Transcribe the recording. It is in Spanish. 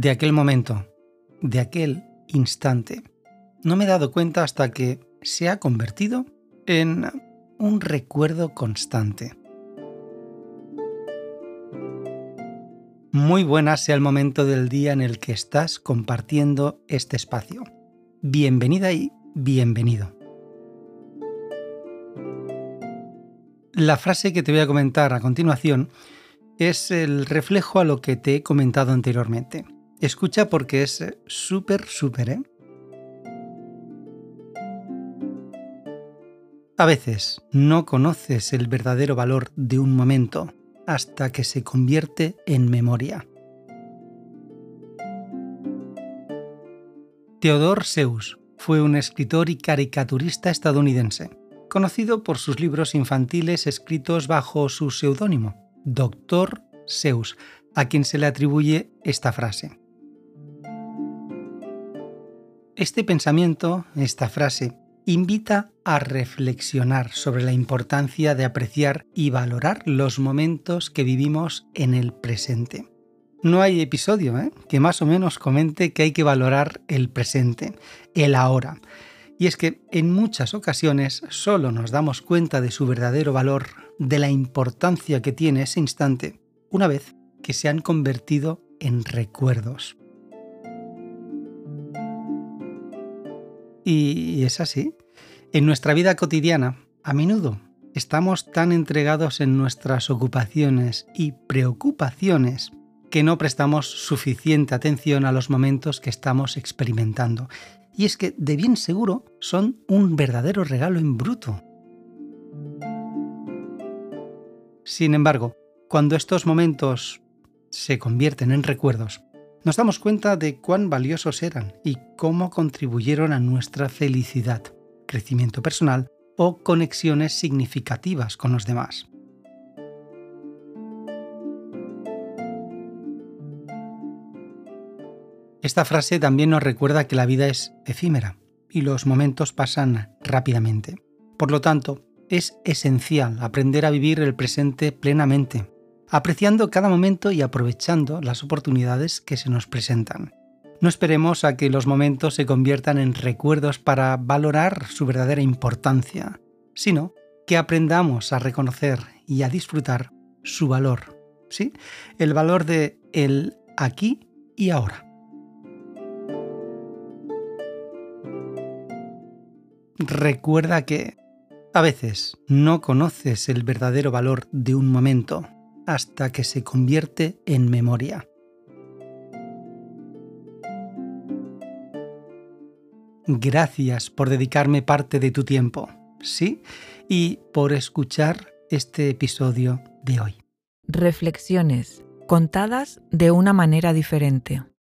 de aquel momento, de aquel instante. No me he dado cuenta hasta que se ha convertido en un recuerdo constante. Muy buena sea el momento del día en el que estás compartiendo este espacio. Bienvenida y bienvenido. La frase que te voy a comentar a continuación es el reflejo a lo que te he comentado anteriormente. Escucha porque es súper, súper, ¿eh? A veces no conoces el verdadero valor de un momento hasta que se convierte en memoria. Theodore Seuss fue un escritor y caricaturista estadounidense, conocido por sus libros infantiles escritos bajo su seudónimo, Dr. Seuss, a quien se le atribuye esta frase. Este pensamiento, esta frase, invita a reflexionar sobre la importancia de apreciar y valorar los momentos que vivimos en el presente. No hay episodio ¿eh? que más o menos comente que hay que valorar el presente, el ahora. Y es que en muchas ocasiones solo nos damos cuenta de su verdadero valor, de la importancia que tiene ese instante, una vez que se han convertido en recuerdos. Y es así. En nuestra vida cotidiana, a menudo, estamos tan entregados en nuestras ocupaciones y preocupaciones que no prestamos suficiente atención a los momentos que estamos experimentando. Y es que, de bien seguro, son un verdadero regalo en bruto. Sin embargo, cuando estos momentos se convierten en recuerdos, nos damos cuenta de cuán valiosos eran y cómo contribuyeron a nuestra felicidad, crecimiento personal o conexiones significativas con los demás. Esta frase también nos recuerda que la vida es efímera y los momentos pasan rápidamente. Por lo tanto, es esencial aprender a vivir el presente plenamente, apreciando cada momento y aprovechando las oportunidades que se nos presentan. No esperemos a que los momentos se conviertan en recuerdos para valorar su verdadera importancia, sino que aprendamos a reconocer y a disfrutar su valor, ¿sí? El valor de el aquí y ahora. Recuerda que a veces no conoces el verdadero valor de un momento hasta que se convierte en memoria. Gracias por dedicarme parte de tu tiempo, ¿sí? Y por escuchar este episodio de hoy. Reflexiones contadas de una manera diferente.